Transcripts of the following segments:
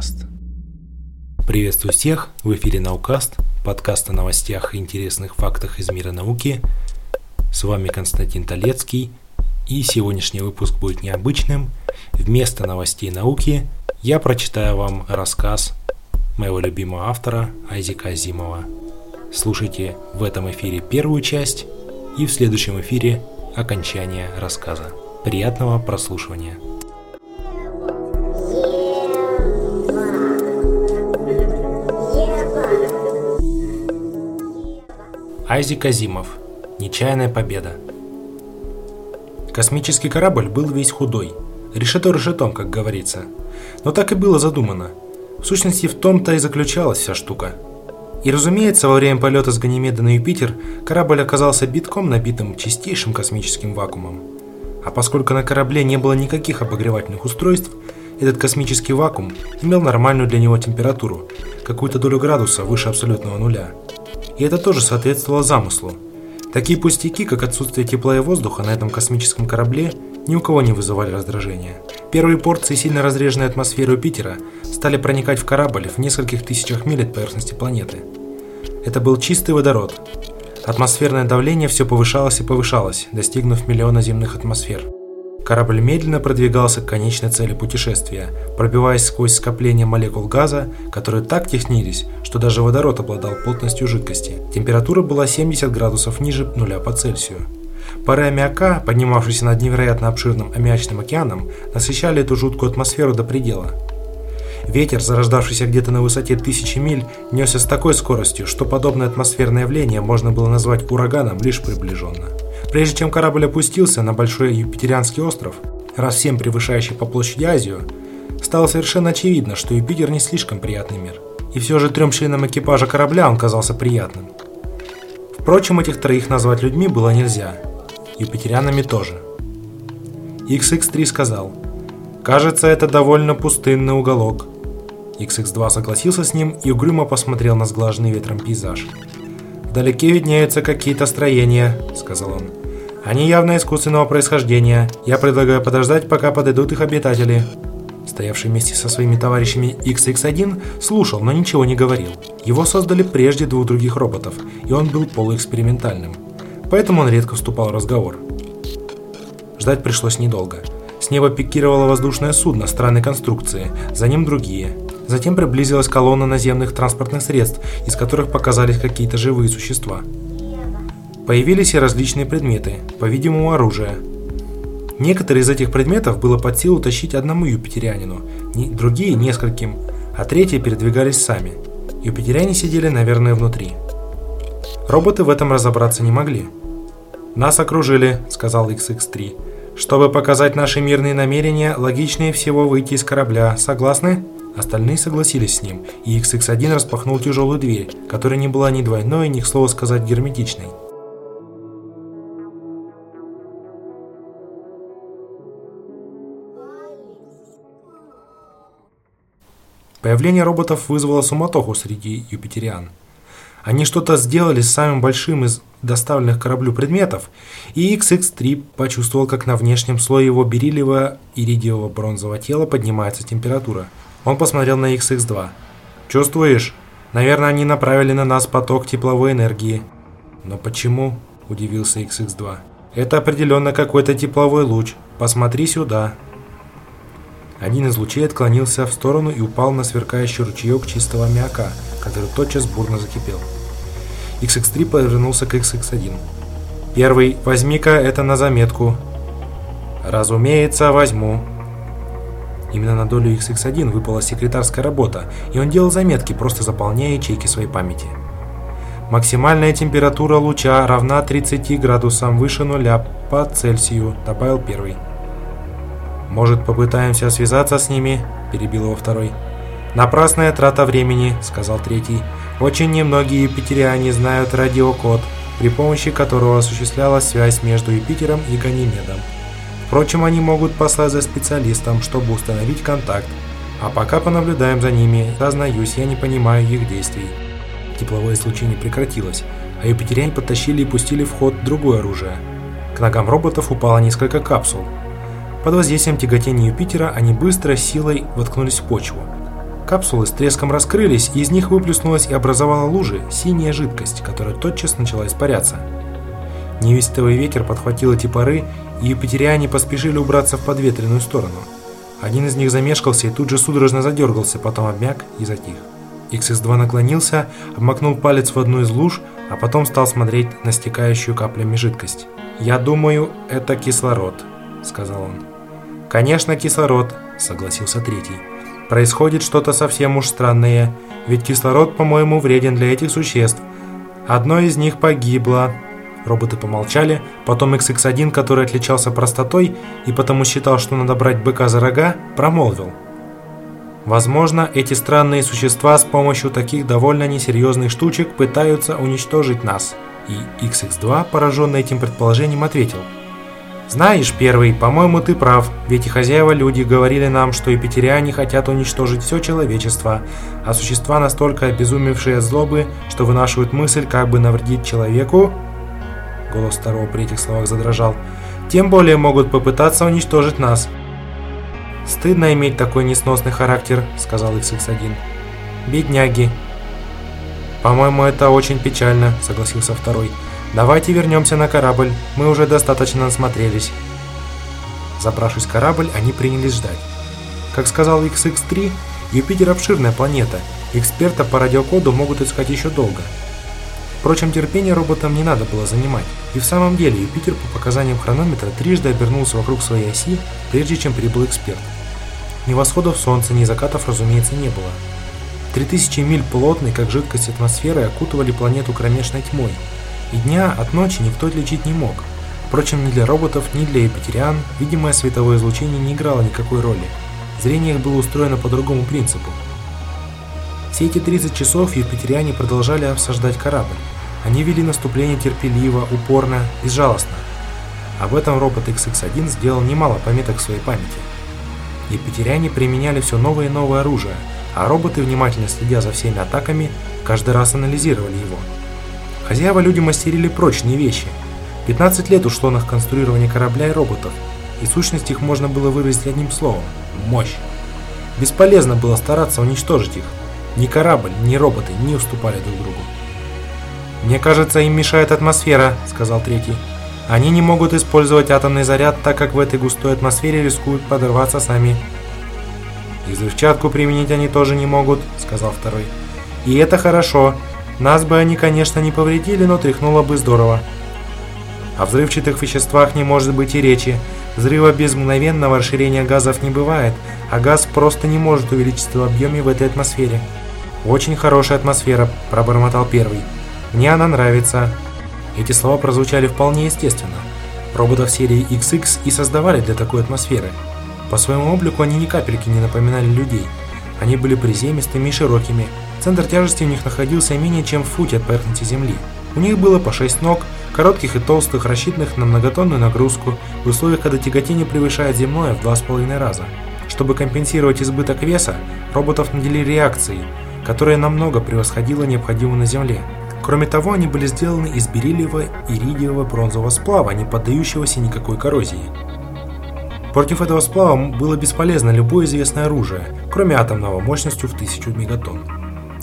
Наукаст. Приветствую всех, в эфире Наукаст, подкаст о новостях и интересных фактах из мира науки. С вами Константин Толецкий, и сегодняшний выпуск будет необычным. Вместо новостей науки я прочитаю вам рассказ моего любимого автора Айзека Азимова. Слушайте в этом эфире первую часть и в следующем эфире окончание рассказа. Приятного прослушивания! Айзек Азимов. Нечаянная победа. Космический корабль был весь худой. Решето решетом, как говорится. Но так и было задумано. В сущности, в том-то и заключалась вся штука. И разумеется, во время полета с Ганимеда на Юпитер корабль оказался битком набитым чистейшим космическим вакуумом. А поскольку на корабле не было никаких обогревательных устройств, этот космический вакуум имел нормальную для него температуру, какую-то долю градуса выше абсолютного нуля – и это тоже соответствовало замыслу. Такие пустяки, как отсутствие тепла и воздуха на этом космическом корабле, ни у кого не вызывали раздражения. Первые порции сильно разреженной атмосферы Юпитера стали проникать в корабль в нескольких тысячах миль от поверхности планеты. Это был чистый водород. Атмосферное давление все повышалось и повышалось, достигнув миллиона земных атмосфер. Корабль медленно продвигался к конечной цели путешествия, пробиваясь сквозь скопления молекул газа, которые так теснились, что даже водород обладал плотностью жидкости. Температура была 70 градусов ниже нуля по Цельсию. Пары аммиака, поднимавшиеся над невероятно обширным аммиачным океаном, насыщали эту жуткую атмосферу до предела. Ветер, зарождавшийся где-то на высоте тысячи миль, несся с такой скоростью, что подобное атмосферное явление можно было назвать ураганом лишь приближенно. Прежде чем корабль опустился на большой Юпитерианский остров, раз всем превышающий по площади Азию, стало совершенно очевидно, что Юпитер не слишком приятный мир. И все же трем членам экипажа корабля он казался приятным. Впрочем, этих троих назвать людьми было нельзя. Юпитерянами тоже. XX3 сказал, «Кажется, это довольно пустынный уголок». XX2 согласился с ним и угрюмо посмотрел на сглаженный ветром пейзаж. «Вдалеке виднеются какие-то строения», — сказал он. Они явно искусственного происхождения. Я предлагаю подождать, пока подойдут их обитатели. Стоявший вместе со своими товарищами XX1 слушал, но ничего не говорил. Его создали прежде двух других роботов, и он был полуэкспериментальным. Поэтому он редко вступал в разговор. Ждать пришлось недолго. С неба пикировало воздушное судно странной конструкции, за ним другие. Затем приблизилась колонна наземных транспортных средств, из которых показались какие-то живые существа. Появились и различные предметы, по-видимому оружие. Некоторые из этих предметов было под силу тащить одному юпитерянину, другие – нескольким, а третьи передвигались сами. Юпитеряне сидели, наверное, внутри. Роботы в этом разобраться не могли. «Нас окружили», – сказал XX-3. «Чтобы показать наши мирные намерения, логичнее всего выйти из корабля. Согласны?» Остальные согласились с ним, и XX-1 распахнул тяжелую дверь, которая не была ни двойной, ни, к слову сказать, герметичной. Появление роботов вызвало суматоху среди юпитериан. Они что-то сделали с самым большим из доставленных кораблю предметов, и XX-3 почувствовал, как на внешнем слое его бериллиевого иридиевого бронзового тела поднимается температура. Он посмотрел на XX-2. «Чувствуешь? Наверное, они направили на нас поток тепловой энергии». «Но почему?» – удивился XX-2. «Это определенно какой-то тепловой луч. Посмотри сюда». Один из лучей отклонился в сторону и упал на сверкающий ручеек чистого аммиака, который тотчас бурно закипел. XX3 повернулся к XX1. «Первый, возьми-ка это на заметку». «Разумеется, возьму». Именно на долю XX1 выпала секретарская работа, и он делал заметки, просто заполняя ячейки своей памяти. «Максимальная температура луча равна 30 градусам выше нуля по Цельсию», добавил первый. «Может, попытаемся связаться с ними?» – перебил его второй. «Напрасная трата времени», – сказал третий. «Очень немногие юпитериане знают радиокод, при помощи которого осуществлялась связь между Юпитером и Ганимедом. Впрочем, они могут послать за специалистом, чтобы установить контакт. А пока понаблюдаем за ними, сознаюсь, я не понимаю их действий». Тепловое излучение прекратилось, а юпитеряне подтащили и пустили в ход другое оружие. К ногам роботов упало несколько капсул – под воздействием тяготения Юпитера они быстро силой воткнулись в почву. Капсулы с треском раскрылись, и из них выплеснулась и образовала лужи синяя жидкость, которая тотчас начала испаряться. Невестовый ветер подхватил эти пары, и юпитериане поспешили убраться в подветренную сторону. Один из них замешкался и тут же судорожно задергался, потом обмяк и затих. XX2 наклонился, обмакнул палец в одну из луж, а потом стал смотреть на стекающую каплями жидкость. «Я думаю, это кислород», — сказал он. «Конечно, кислород», — согласился третий. «Происходит что-то совсем уж странное, ведь кислород, по-моему, вреден для этих существ. Одно из них погибло». Роботы помолчали, потом XX1, который отличался простотой и потому считал, что надо брать быка за рога, промолвил — Возможно, эти странные существа с помощью таких довольно несерьезных штучек пытаются уничтожить нас. И XX2, пораженный этим предположением, ответил. «Знаешь, первый, по-моему, ты прав, ведь и хозяева-люди говорили нам, что эпитериане хотят уничтожить все человечество, а существа настолько обезумевшие от злобы, что вынашивают мысль, как бы навредить человеку...» Голос второго при этих словах задрожал. «Тем более могут попытаться уничтожить нас. «Стыдно иметь такой несносный характер», — сказал XX1. «Бедняги». «По-моему, это очень печально», — согласился второй. «Давайте вернемся на корабль, мы уже достаточно насмотрелись». Забравшись в корабль, они принялись ждать. Как сказал XX3, Юпитер обширная планета, эксперта по радиокоду могут искать еще долго. Впрочем, терпение роботам не надо было занимать, и в самом деле Юпитер по показаниям хронометра трижды обернулся вокруг своей оси, прежде чем прибыл эксперт. Ни восходов солнца, ни закатов, разумеется, не было. 3000 миль плотной, как жидкость атмосферы, окутывали планету кромешной тьмой, и дня от ночи никто отличить не мог. Впрочем, ни для роботов, ни для эпитериан видимое световое излучение не играло никакой роли. Зрение их было устроено по другому принципу. Все эти 30 часов юпитериане продолжали обсуждать корабль. Они вели наступление терпеливо, упорно, безжалостно. Об этом робот XX1 сделал немало пометок в своей памяти. Епитеряне применяли все новое и новое оружие, а роботы, внимательно следя за всеми атаками, каждый раз анализировали его. Хозяева-люди мастерили прочные вещи. 15 лет ушло на конструирование корабля и роботов, и сущность их можно было выразить одним словом – мощь. Бесполезно было стараться уничтожить их. Ни корабль, ни роботы не уступали друг другу. «Мне кажется, им мешает атмосфера», – сказал третий. Они не могут использовать атомный заряд, так как в этой густой атмосфере рискуют подорваться сами. «И взрывчатку применить они тоже не могут», — сказал второй. «И это хорошо. Нас бы они, конечно, не повредили, но тряхнуло бы здорово». О взрывчатых веществах не может быть и речи. Взрыва без мгновенного расширения газов не бывает, а газ просто не может увеличиться в объеме в этой атмосфере. «Очень хорошая атмосфера», – пробормотал первый. «Мне она нравится. Эти слова прозвучали вполне естественно. Роботов серии XX и создавали для такой атмосферы. По своему облику они ни капельки не напоминали людей. Они были приземистыми и широкими. Центр тяжести у них находился менее чем в футе от поверхности Земли. У них было по 6 ног, коротких и толстых, рассчитанных на многотонную нагрузку, в условиях, когда тяготение превышает земное в 2,5 раза. Чтобы компенсировать избыток веса, роботов наделили реакцией, которая намного превосходила необходимую на Земле. Кроме того, они были сделаны из бериллиевого и иридиевого бронзового сплава, не поддающегося никакой коррозии. Против этого сплава было бесполезно любое известное оружие, кроме атомного мощностью в 1000 мегатонн.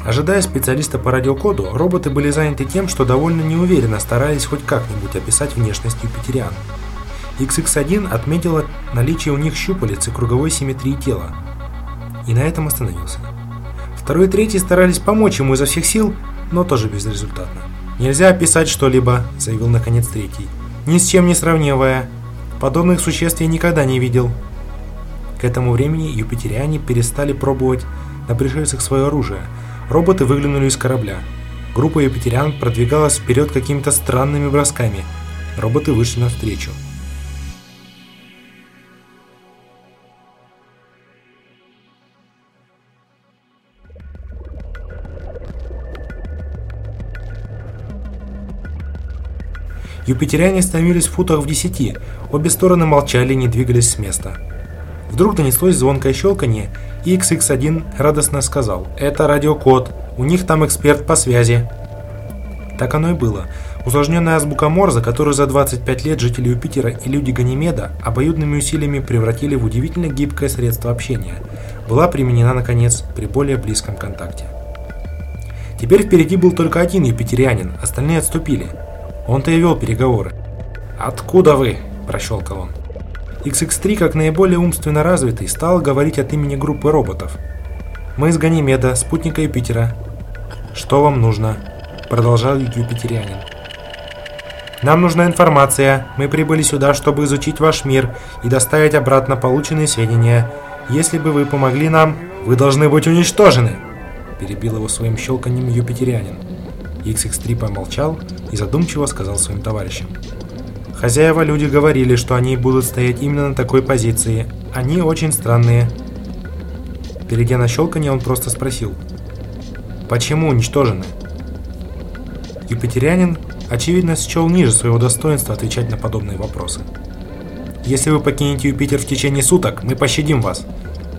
Ожидая специалиста по радиокоду, роботы были заняты тем, что довольно неуверенно старались хоть как-нибудь описать внешность юпитериан. XX1 отметила наличие у них щупалец и круговой симметрии тела. И на этом остановился. Второй и третий старались помочь ему изо всех сил, но тоже безрезультатно. «Нельзя описать что-либо», — заявил наконец третий. «Ни с чем не сравнивая. Подобных существ я никогда не видел». К этому времени юпитериане перестали пробовать на пришельцах свое оружие. Роботы выглянули из корабля. Группа юпитериан продвигалась вперед какими-то странными бросками. Роботы вышли навстречу. Юпитеряне остановились в футах в десяти, обе стороны молчали и не двигались с места. Вдруг донеслось звонкое щелканье, и XX1 радостно сказал «Это радиокод, у них там эксперт по связи». Так оно и было. Усложненная азбука Морзе, которую за 25 лет жители Юпитера и люди Ганимеда обоюдными усилиями превратили в удивительно гибкое средство общения, была применена, наконец, при более близком контакте. Теперь впереди был только один юпитерианин, остальные отступили. Он-то и вел переговоры. «Откуда вы?» – прощелкал он. XX3, как наиболее умственно развитый, стал говорить от имени группы роботов. «Мы из Ганимеда, спутника Юпитера. Что вам нужно?» – продолжал юпитерианин. «Нам нужна информация. Мы прибыли сюда, чтобы изучить ваш мир и доставить обратно полученные сведения. Если бы вы помогли нам, вы должны быть уничтожены!» Перебил его своим щелканием юпитерианин. XX3 помолчал и задумчиво сказал своим товарищам. Хозяева люди говорили, что они будут стоять именно на такой позиции. Они очень странные. Перейдя на щелканье, он просто спросил. Почему уничтожены? Юпитерянин, очевидно, счел ниже своего достоинства отвечать на подобные вопросы. Если вы покинете Юпитер в течение суток, мы пощадим вас,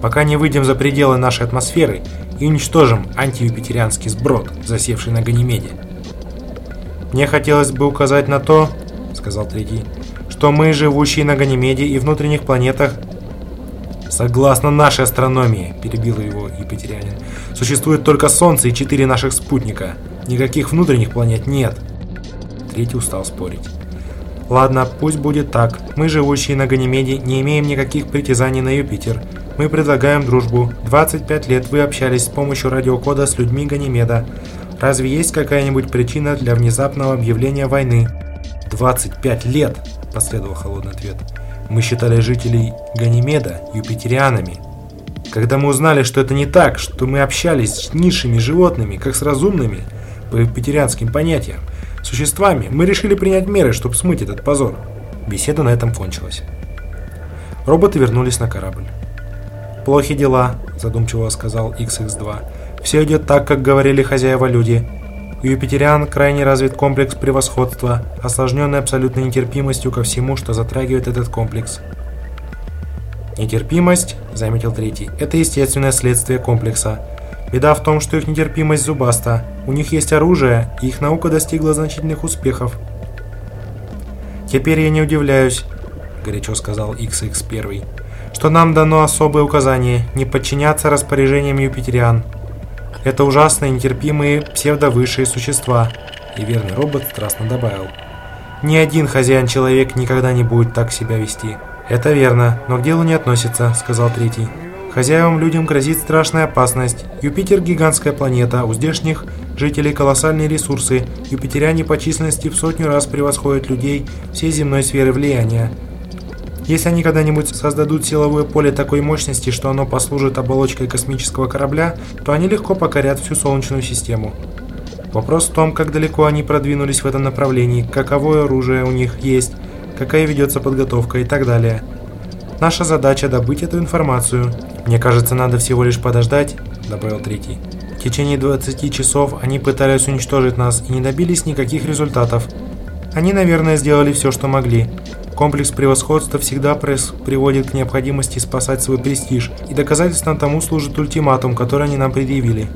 пока не выйдем за пределы нашей атмосферы и уничтожим антиюпитерианский сброд, засевший на Ганимеде. Мне хотелось бы указать на то, сказал третий, что мы, живущие на Ганимеде и внутренних планетах, согласно нашей астрономии, перебил его Екатерянин, существует только Солнце и четыре наших спутника. Никаких внутренних планет нет. Третий устал спорить. Ладно, пусть будет так. Мы, живущие на Ганимеде, не имеем никаких притязаний на Юпитер. Мы предлагаем дружбу. 25 лет вы общались с помощью радиокода с людьми Ганимеда. Разве есть какая-нибудь причина для внезапного объявления войны? 25 лет, последовал холодный ответ. Мы считали жителей Ганимеда юпитерианами. Когда мы узнали, что это не так, что мы общались с низшими животными, как с разумными, по юпитерианским понятиям, существами, мы решили принять меры, чтобы смыть этот позор. Беседа на этом кончилась. Роботы вернулись на корабль. «Плохи дела», – задумчиво сказал XX-2. «Все идет так, как говорили хозяева люди. У юпитериан крайне развит комплекс превосходства, осложненный абсолютной нетерпимостью ко всему, что затрагивает этот комплекс. «Нетерпимость», — заметил третий, — «это естественное следствие комплекса. Беда в том, что их нетерпимость зубаста. У них есть оружие, и их наука достигла значительных успехов». «Теперь я не удивляюсь», — горячо сказал XX1, — «что нам дано особое указание не подчиняться распоряжениям юпитериан». Это ужасные, нетерпимые псевдовысшие существа. И верный робот страстно добавил. Ни один хозяин-человек никогда не будет так себя вести. Это верно, но к делу не относится, сказал третий. Хозяевам людям грозит страшная опасность. Юпитер – гигантская планета, у здешних жителей колоссальные ресурсы. Юпитеряне по численности в сотню раз превосходят людей всей земной сферы влияния. Если они когда-нибудь создадут силовое поле такой мощности, что оно послужит оболочкой космического корабля, то они легко покорят всю Солнечную систему. Вопрос в том, как далеко они продвинулись в этом направлении, каковое оружие у них есть, какая ведется подготовка и так далее. Наша задача добыть эту информацию. Мне кажется, надо всего лишь подождать, добавил третий. В течение 20 часов они пытались уничтожить нас и не добились никаких результатов. Они, наверное, сделали все, что могли. Комплекс превосходства всегда приводит к необходимости спасать свой престиж, и доказательством тому служит ультиматум, который они нам предъявили.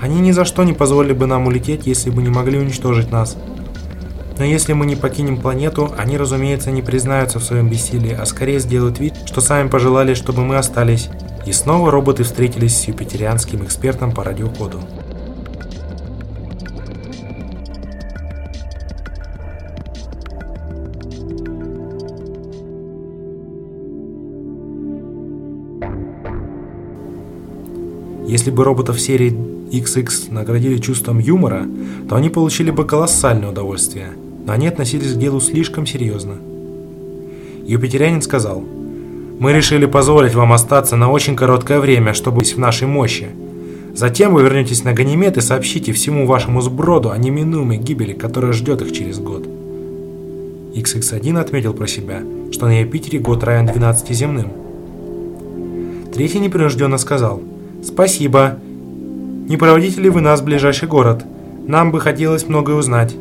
Они ни за что не позволили бы нам улететь, если бы не могли уничтожить нас. Но если мы не покинем планету, они, разумеется, не признаются в своем бессилии, а скорее сделают вид, что сами пожелали, чтобы мы остались. И снова роботы встретились с юпитерианским экспертом по радиокоду. Если бы роботов серии XX наградили чувством юмора, то они получили бы колоссальное удовольствие, но они относились к делу слишком серьезно. Юпитерянин сказал, «Мы решили позволить вам остаться на очень короткое время, чтобы быть в нашей мощи. Затем вы вернетесь на Ганимед и сообщите всему вашему сброду о неминуемой гибели, которая ждет их через год». XX1 отметил про себя, что на Юпитере год равен 12 земным. Третий непринужденно сказал – «Спасибо. Не проводите ли вы нас в ближайший город? Нам бы хотелось многое узнать».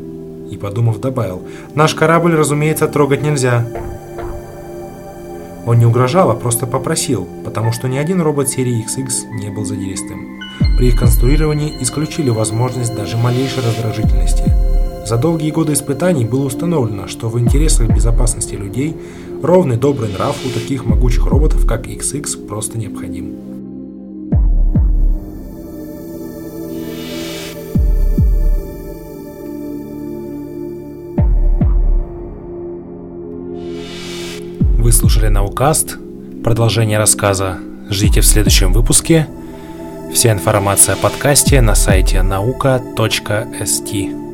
И, подумав, добавил, «Наш корабль, разумеется, трогать нельзя». Он не угрожал, а просто попросил, потому что ни один робот серии XX не был задиристым. при их конструировании исключили возможность даже малейшей раздражительности. За долгие годы испытаний было установлено, что в интересах безопасности людей ровный добрый нрав у таких могучих роботов, как XX, просто необходим. Вы слушали Наукаст. Продолжение рассказа ждите в следующем выпуске. Вся информация о подкасте на сайте наука.ст.